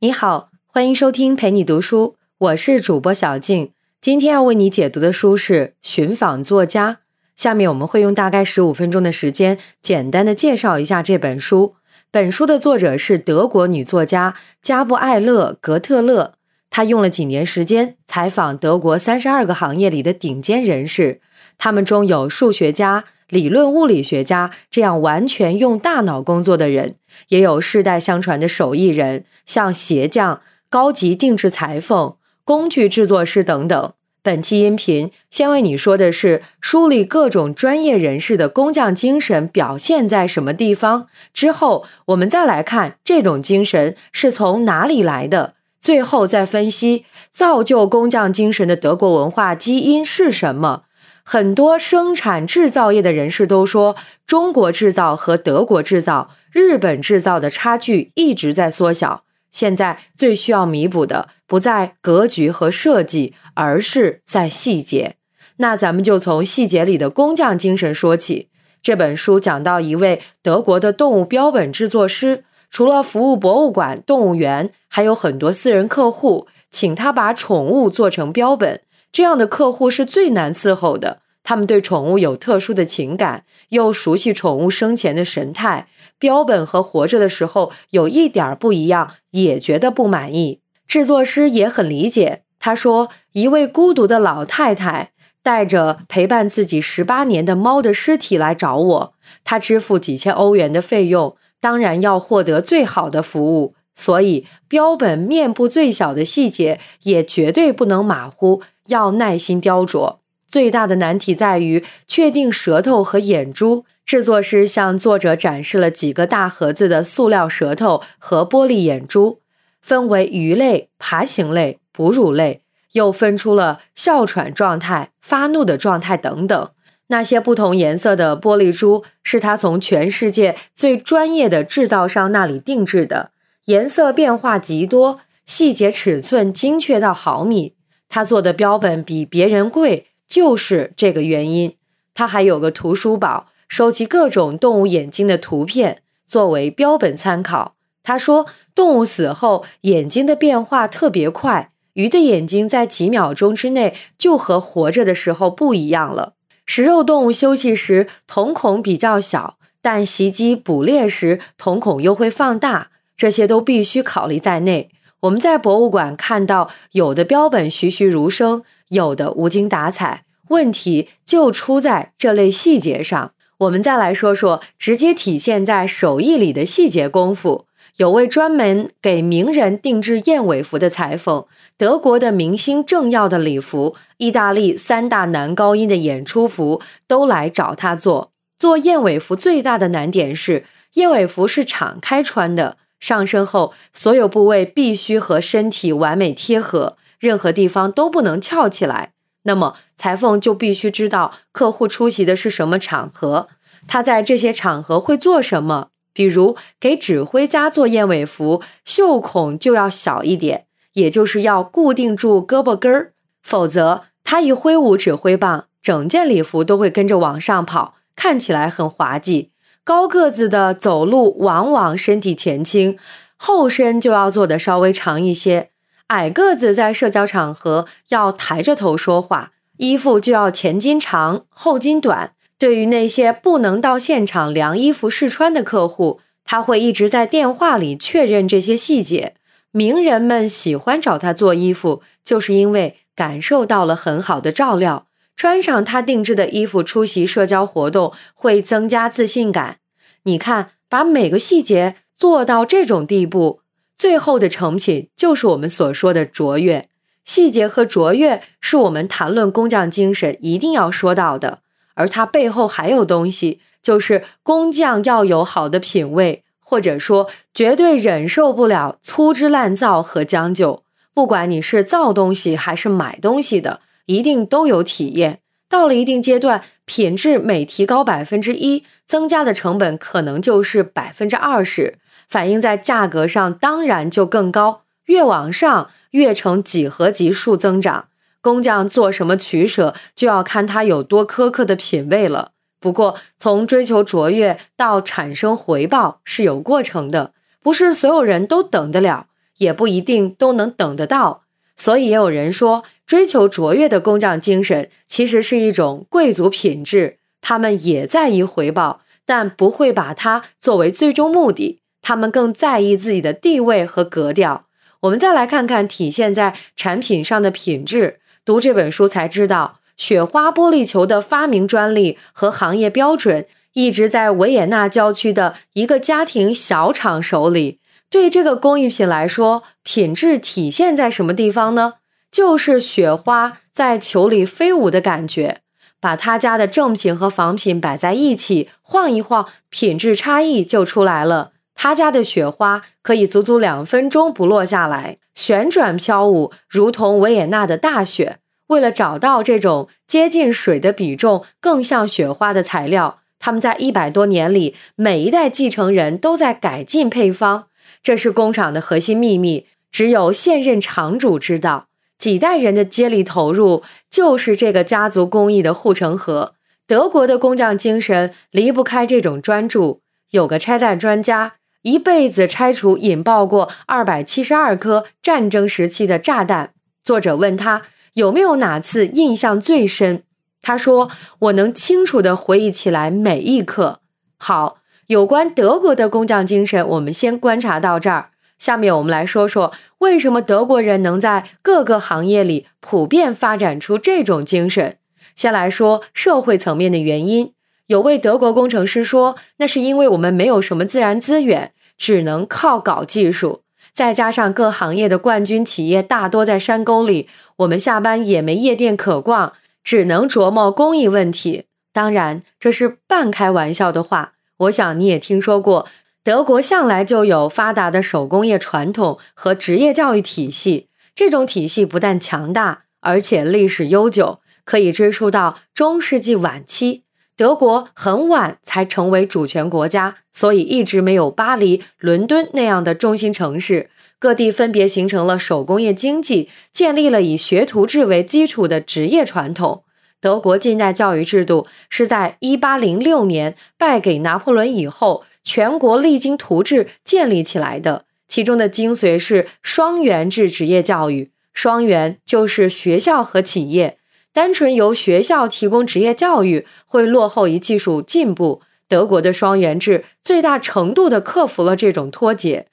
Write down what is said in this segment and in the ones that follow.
你好，欢迎收听陪你读书，我是主播小静。今天要为你解读的书是《寻访作家》。下面我们会用大概十五分钟的时间，简单的介绍一下这本书。本书的作者是德国女作家加布艾勒·格特勒，她用了几年时间采访德国三十二个行业里的顶尖人士，他们中有数学家。理论物理学家这样完全用大脑工作的人，也有世代相传的手艺人，像鞋匠、高级定制裁缝、工具制作师等等。本期音频先为你说的是梳理各种专业人士的工匠精神表现在什么地方，之后我们再来看这种精神是从哪里来的，最后再分析造就工匠精神的德国文化基因是什么。很多生产制造业的人士都说，中国制造和德国制造、日本制造的差距一直在缩小。现在最需要弥补的不在格局和设计，而是在细节。那咱们就从细节里的工匠精神说起。这本书讲到一位德国的动物标本制作师，除了服务博物馆、动物园，还有很多私人客户，请他把宠物做成标本。这样的客户是最难伺候的。他们对宠物有特殊的情感，又熟悉宠物生前的神态，标本和活着的时候有一点不一样，也觉得不满意。制作师也很理解。他说：“一位孤独的老太太带着陪伴自己十八年的猫的尸体来找我，她支付几千欧元的费用，当然要获得最好的服务。所以，标本面部最小的细节也绝对不能马虎。”要耐心雕琢，最大的难题在于确定舌头和眼珠。制作师向作者展示了几个大盒子的塑料舌头和玻璃眼珠，分为鱼类、爬行类、哺乳类，又分出了哮喘状态、发怒的状态等等。那些不同颜色的玻璃珠是他从全世界最专业的制造商那里定制的，颜色变化极多，细节尺寸精确到毫米。他做的标本比别人贵，就是这个原因。他还有个图书宝，收集各种动物眼睛的图片，作为标本参考。他说，动物死后眼睛的变化特别快，鱼的眼睛在几秒钟之内就和活着的时候不一样了。食肉动物休息时瞳孔比较小，但袭击捕猎时瞳孔又会放大，这些都必须考虑在内。我们在博物馆看到有的标本栩栩如生，有的无精打采，问题就出在这类细节上。我们再来说说直接体现在手艺里的细节功夫。有位专门给名人定制燕尾服的裁缝，德国的明星政要的礼服，意大利三大男高音的演出服，都来找他做。做燕尾服最大的难点是，燕尾服是敞开穿的。上身后，所有部位必须和身体完美贴合，任何地方都不能翘起来。那么，裁缝就必须知道客户出席的是什么场合，他在这些场合会做什么。比如，给指挥家做燕尾服，袖孔就要小一点，也就是要固定住胳膊根儿，否则他一挥舞指挥棒，整件礼服都会跟着往上跑，看起来很滑稽。高个子的走路往往身体前倾，后身就要做的稍微长一些；矮个子在社交场合要抬着头说话，衣服就要前襟长后襟短。对于那些不能到现场量衣服试穿的客户，他会一直在电话里确认这些细节。名人们喜欢找他做衣服，就是因为感受到了很好的照料。穿上他定制的衣服出席社交活动会增加自信感。你看，把每个细节做到这种地步，最后的成品就是我们所说的卓越。细节和卓越是我们谈论工匠精神一定要说到的，而它背后还有东西，就是工匠要有好的品味，或者说绝对忍受不了粗制滥造和将就。不管你是造东西还是买东西的。一定都有体验，到了一定阶段，品质每提高百分之一，增加的成本可能就是百分之二十，反映在价格上，当然就更高。越往上，越呈几何级数增长。工匠做什么取舍，就要看他有多苛刻的品味了。不过，从追求卓越到产生回报是有过程的，不是所有人都等得了。也不一定都能等得到。所以也有人说，追求卓越的工匠精神其实是一种贵族品质。他们也在意回报，但不会把它作为最终目的。他们更在意自己的地位和格调。我们再来看看体现在产品上的品质。读这本书才知道，雪花玻璃球的发明专利和行业标准一直在维也纳郊区的一个家庭小厂手里。对这个工艺品来说，品质体现在什么地方呢？就是雪花在球里飞舞的感觉。把他家的正品和仿品摆在一起，晃一晃，品质差异就出来了。他家的雪花可以足足两分钟不落下来，旋转飘舞，如同维也纳的大雪。为了找到这种接近水的比重更像雪花的材料，他们在一百多年里，每一代继承人都在改进配方。这是工厂的核心秘密，只有现任厂主知道。几代人的接力投入，就是这个家族工艺的护城河。德国的工匠精神离不开这种专注。有个拆弹专家，一辈子拆除引爆过二百七十二颗战争时期的炸弹。作者问他有没有哪次印象最深，他说：“我能清楚地回忆起来每一刻。”好。有关德国的工匠精神，我们先观察到这儿。下面我们来说说为什么德国人能在各个行业里普遍发展出这种精神。先来说社会层面的原因。有位德国工程师说：“那是因为我们没有什么自然资源，只能靠搞技术。再加上各行业的冠军企业大多在山沟里，我们下班也没夜店可逛，只能琢磨工艺问题。当然，这是半开玩笑的话。”我想你也听说过，德国向来就有发达的手工业传统和职业教育体系。这种体系不但强大，而且历史悠久，可以追溯到中世纪晚期。德国很晚才成为主权国家，所以一直没有巴黎、伦敦那样的中心城市。各地分别形成了手工业经济，建立了以学徒制为基础的职业传统。德国近代教育制度是在一八零六年败给拿破仑以后，全国励精图治建立起来的。其中的精髓是双元制职业教育。双元就是学校和企业，单纯由学校提供职业教育会落后于技术进步。德国的双元制最大程度地克服了这种脱节。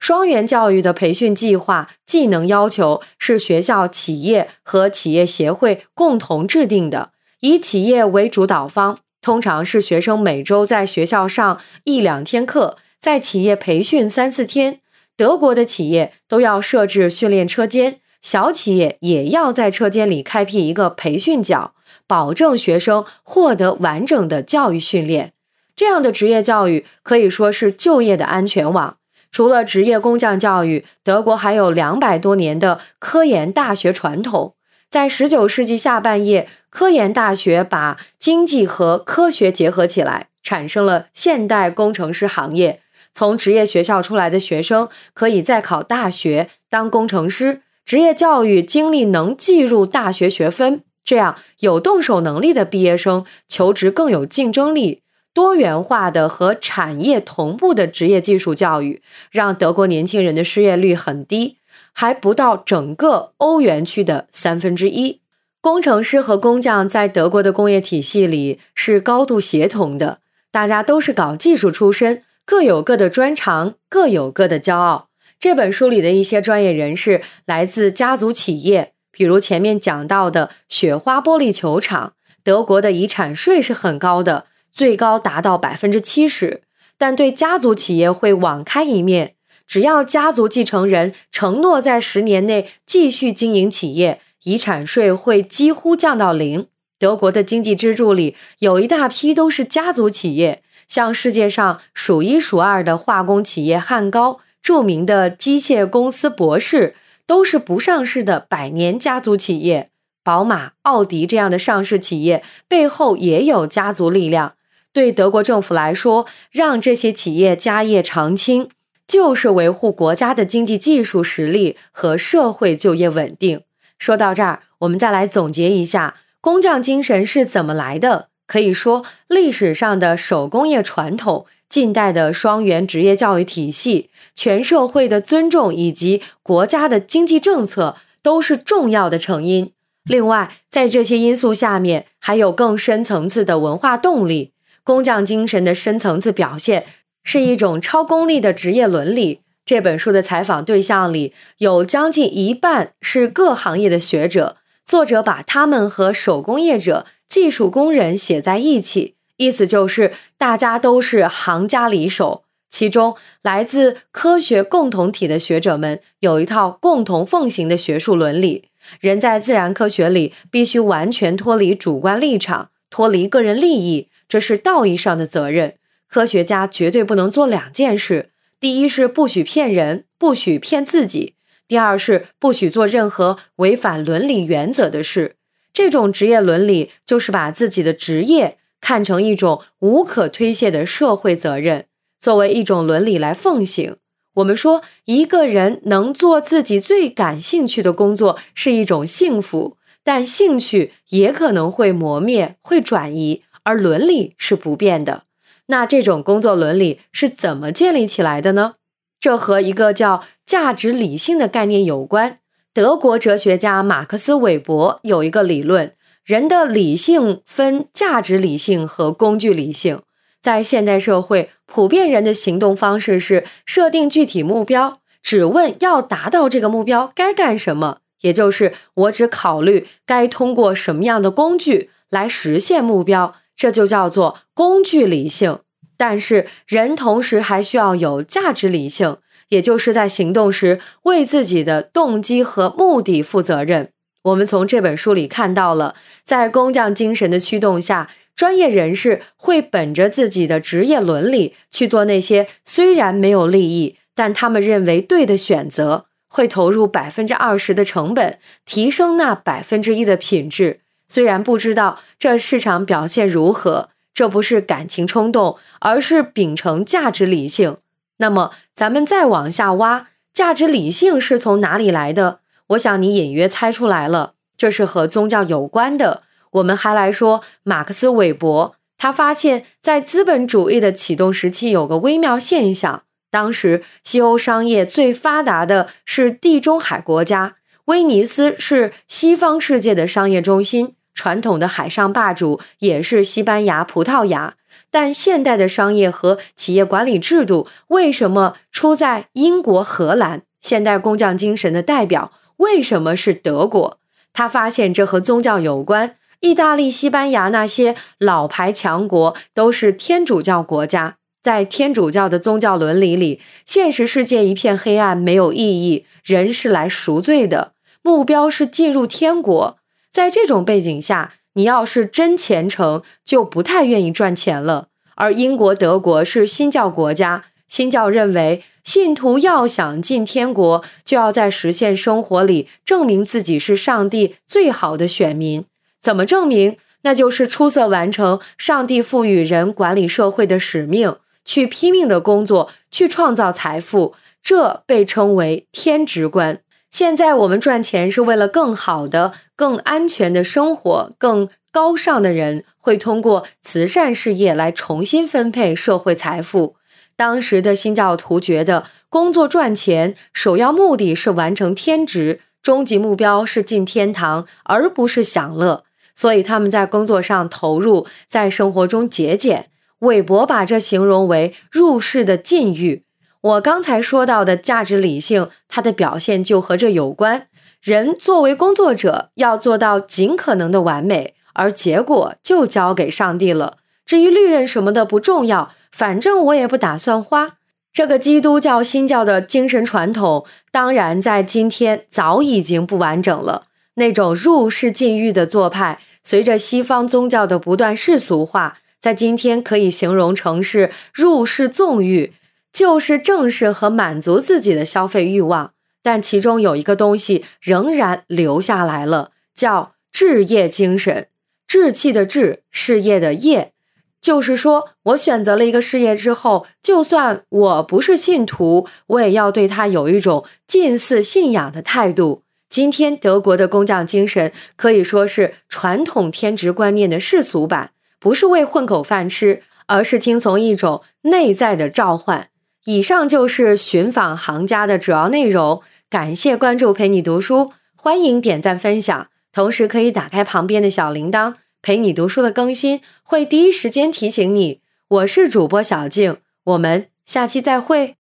双元教育的培训计划技能要求是学校、企业和企业协会共同制定的，以企业为主导方，通常是学生每周在学校上一两天课，在企业培训三四天。德国的企业都要设置训练车间，小企业也要在车间里开辟一个培训角，保证学生获得完整的教育训练。这样的职业教育可以说是就业的安全网。除了职业工匠教育，德国还有两百多年的科研大学传统。在十九世纪下半叶，科研大学把经济和科学结合起来，产生了现代工程师行业。从职业学校出来的学生可以再考大学当工程师。职业教育经历能计入大学学分，这样有动手能力的毕业生求职更有竞争力。多元化的和产业同步的职业技术教育，让德国年轻人的失业率很低，还不到整个欧元区的三分之一。工程师和工匠在德国的工业体系里是高度协同的，大家都是搞技术出身，各有各的专长，各有各的骄傲。这本书里的一些专业人士来自家族企业，比如前面讲到的雪花玻璃球厂。德国的遗产税是很高的。最高达到百分之七十，但对家族企业会网开一面。只要家族继承人承诺在十年内继续经营企业，遗产税会几乎降到零。德国的经济支柱里有一大批都是家族企业，像世界上数一数二的化工企业汉高、著名的机械公司博士，都是不上市的百年家族企业。宝马、奥迪这样的上市企业背后也有家族力量。对德国政府来说，让这些企业家业长青，就是维护国家的经济技术实力和社会就业稳定。说到这儿，我们再来总结一下工匠精神是怎么来的。可以说，历史上的手工业传统、近代的双元职业教育体系、全社会的尊重以及国家的经济政策，都是重要的成因。另外，在这些因素下面，还有更深层次的文化动力。工匠精神的深层次表现是一种超功利的职业伦理。这本书的采访对象里有将近一半是各行业的学者，作者把他们和手工业者、技术工人写在一起，意思就是大家都是行家里手。其中，来自科学共同体的学者们有一套共同奉行的学术伦理：人在自然科学里必须完全脱离主观立场，脱离个人利益，这是道义上的责任。科学家绝对不能做两件事。第一是不许骗人，不许骗自己；第二是不许做任何违反伦理原则的事。这种职业伦理就是把自己的职业看成一种无可推卸的社会责任，作为一种伦理来奉行。我们说，一个人能做自己最感兴趣的工作是一种幸福，但兴趣也可能会磨灭、会转移，而伦理是不变的。那这种工作伦理是怎么建立起来的呢？这和一个叫价值理性的概念有关。德国哲学家马克思韦伯有一个理论：人的理性分价值理性和工具理性。在现代社会，普遍人的行动方式是设定具体目标，只问要达到这个目标该干什么，也就是我只考虑该通过什么样的工具来实现目标。这就叫做工具理性，但是人同时还需要有价值理性，也就是在行动时为自己的动机和目的负责任。我们从这本书里看到了，在工匠精神的驱动下，专业人士会本着自己的职业伦理去做那些虽然没有利益，但他们认为对的选择，会投入百分之二十的成本，提升那百分之一的品质。虽然不知道这市场表现如何，这不是感情冲动，而是秉承价值理性。那么，咱们再往下挖，价值理性是从哪里来的？我想你隐约猜出来了，这是和宗教有关的。我们还来说马克思韦伯，他发现，在资本主义的启动时期，有个微妙现象：当时西欧商业最发达的是地中海国家，威尼斯是西方世界的商业中心。传统的海上霸主也是西班牙、葡萄牙，但现代的商业和企业管理制度为什么出在英国、荷兰？现代工匠精神的代表为什么是德国？他发现这和宗教有关。意大利、西班牙那些老牌强国都是天主教国家，在天主教的宗教伦理里，现实世界一片黑暗，没有意义，人是来赎罪的，目标是进入天国。在这种背景下，你要是真虔诚，就不太愿意赚钱了。而英国、德国是新教国家，新教认为信徒要想进天国，就要在实现生活里证明自己是上帝最好的选民。怎么证明？那就是出色完成上帝赋予人管理社会的使命，去拼命的工作，去创造财富。这被称为天职观。现在我们赚钱是为了更好的、更安全的生活。更高尚的人会通过慈善事业来重新分配社会财富。当时的新教徒觉得，工作赚钱首要目的是完成天职，终极目标是进天堂，而不是享乐。所以他们在工作上投入，在生活中节俭。韦伯把这形容为入世的禁欲。我刚才说到的价值理性，它的表现就和这有关。人作为工作者，要做到尽可能的完美，而结果就交给上帝了。至于利润什么的不重要，反正我也不打算花。这个基督教新教的精神传统，当然在今天早已经不完整了。那种入世禁欲的做派，随着西方宗教的不断世俗化，在今天可以形容成是入世纵欲。就是正视和满足自己的消费欲望，但其中有一个东西仍然留下来了，叫置业精神。志气的志，事业的业，就是说我选择了一个事业之后，就算我不是信徒，我也要对他有一种近似信仰的态度。今天德国的工匠精神可以说是传统天职观念的世俗版。不是为混口饭吃，而是听从一种内在的召唤。以上就是寻访行家的主要内容。感谢关注，陪你读书，欢迎点赞分享，同时可以打开旁边的小铃铛，陪你读书的更新会第一时间提醒你。我是主播小静，我们下期再会。